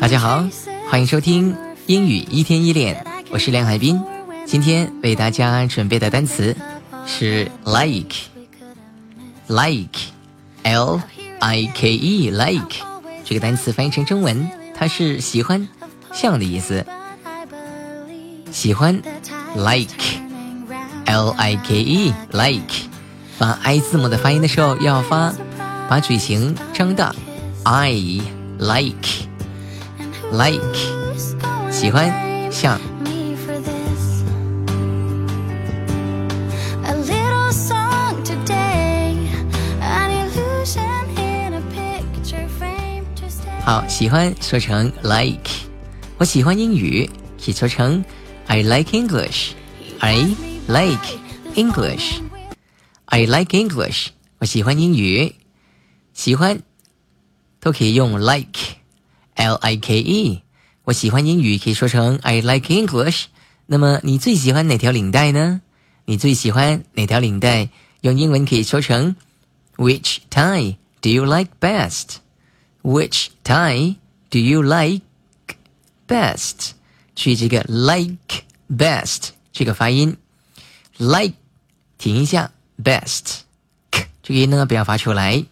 大家好，欢迎收听英语一天一练，我是梁海滨。今天为大家准备的单词是 like，like，l i k e，like 这个单词翻译成中文，它是喜欢、像的意思。喜欢 like，l i k e，like。发 i 字母的发音的时候要发，把嘴型张大。I like like 喜欢像。好，喜欢说成 like。我喜欢英语，可以说成 I like English。I like English。I like English，我喜欢英语，喜欢都可以用 L I K E，。我喜欢英语可以说成 I like English。那么你最喜欢哪条领带呢？你最喜欢哪条领带？用英文可以说成 Which tie do you like best？Which tie do you like best？注意这个 like best 这个发音，like 停一下。best，这个音呢不要发出来。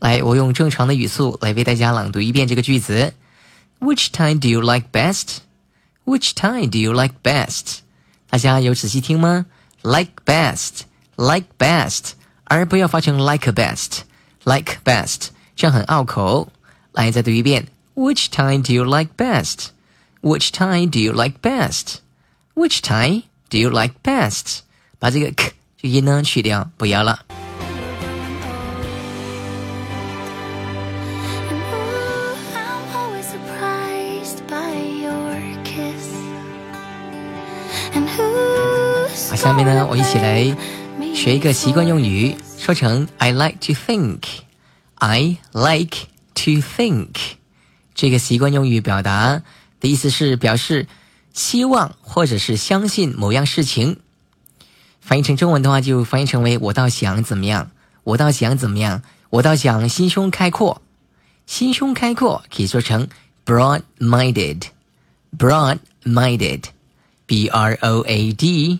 来，我用正常的语速来为大家朗读一遍这个句子。Which time do you like best? Which time do you like best? 大家有仔细听吗？Like best, like best，而不要发成 like best, like best，这样很拗口。来，再读一遍。Which time do you like best? Which time do you like best? Which time do you like best? 把这个 k 这音呢去掉，不要了。好，下面呢，我一起来学一个习惯用语，说成 I like to think。I like to think。这个习惯用语表达的意思是表示希望或者是相信某样事情。翻译成中文的话，就翻译成为“我倒想怎么样，我倒想怎么样，我倒想心胸开阔。”心胸开阔可以说成 “broad-minded”，“broad-minded”，“b r o a d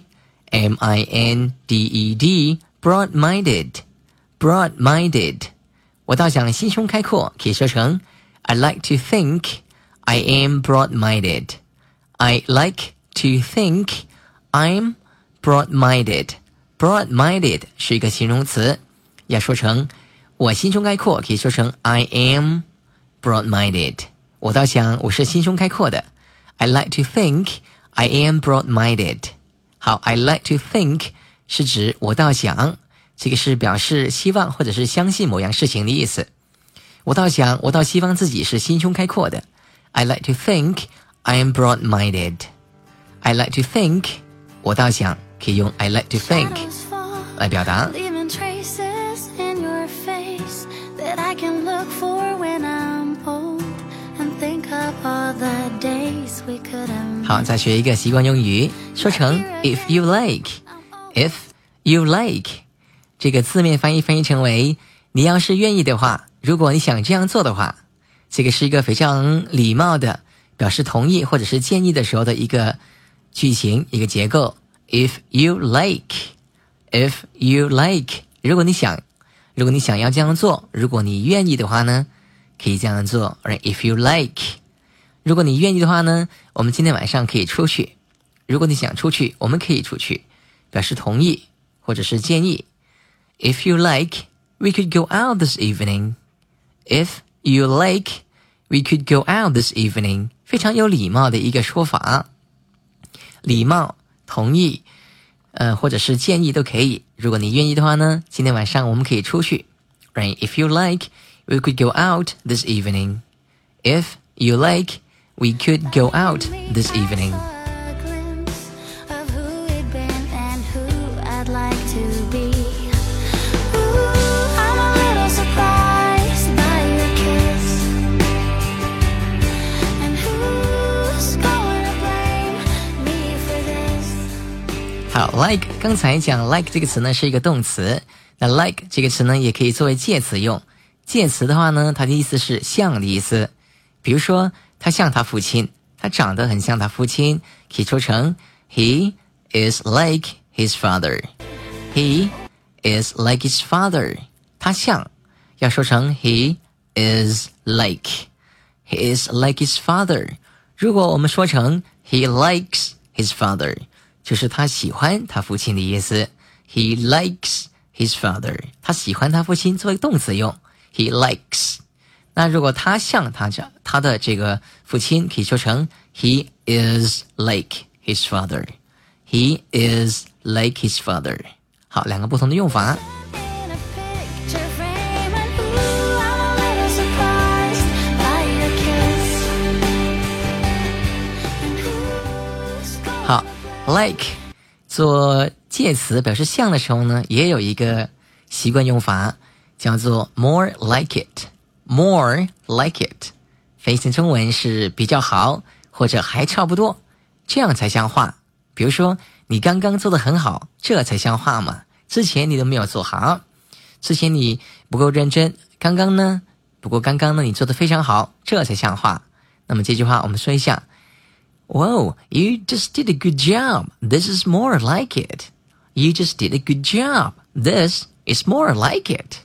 m i n d e d”，“broad-minded”，“broad-minded”。我倒想心胸开阔，可以说成 “I like to think I am broad-minded”。I like to think I'm Broad-minded，broad-minded 是一个形容词，要说成我心胸开阔，可以说成 I am broad-minded。我倒想我是心胸开阔的。I like to think I am broad-minded。好，I like to think 是指我倒想，这个是表示希望或者是相信某样事情的意思。我倒想，我倒希望自己是心胸开阔的。I like to think I am broad-minded。I like to think 我倒想。可以用 I like to think 来表达。 好，再学一个习惯用语，说成 If you like。If you like 这个字面翻译翻译成为你要是愿意的话，如果你想这样做的话，这个是一个非常礼貌的表示同意或者是建议的时候的一个句型一个结构。If you like, if you like，如果你想，如果你想要这样做，如果你愿意的话呢，可以这样做。Right? If you like，如果你愿意的话呢，我们今天晚上可以出去。如果你想出去，我们可以出去，表示同意或者是建议。If you like, we could go out this evening. If you like, we could go out this evening. 非常有礼貌的一个说法，礼貌。同意，呃，或者是建议都可以。如果你愿意的话呢，今天晚上我们可以出去。Right? If you like, we could go out this evening. If you like, we could go out this evening. 好，like 刚才讲 like 这个词呢是一个动词，那 like 这个词呢也可以作为介词用。介词的话呢，它的意思是像的意思。比如说， 他像他父亲，他长得很像他父亲，可以说成 He is like his father. He is like his father. 他像，要说成 He is like. He is like his father. 如果我们说成 He likes his father，就是他喜欢他父亲的意思。He likes his father，他喜欢他父亲作为动词用。He likes。那如果他像他这他的这个父亲，可以说成 He is like his father。He is like his father。好，两个不同的用法。好，like 做介词表示像的时候呢，也有一个习惯用法，叫做 more like it。more like it，翻译成中文是比较好，或者还差不多，这样才像话。比如说，你刚刚做的很好，这才像话嘛。之前你都没有做好，之前你不够认真。刚刚呢，不过刚刚呢，你做的非常好，这才像话。那么这句话我们说一下：Whoa, you just did a good job. This is more like it. You just did a good job. This is more like it.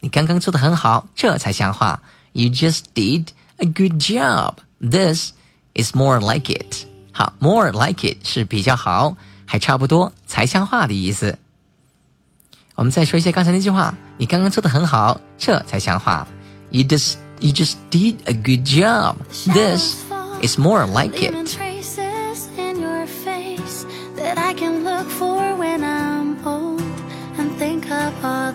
你刚刚做的很好，这才像话。You just did a good job. This is more like it. 好，more like it 是比较好，还差不多，才像话的意思。我们再说一下刚才那句话，你刚刚做的很好，这才像话。You just you just did a good job. This is more like it.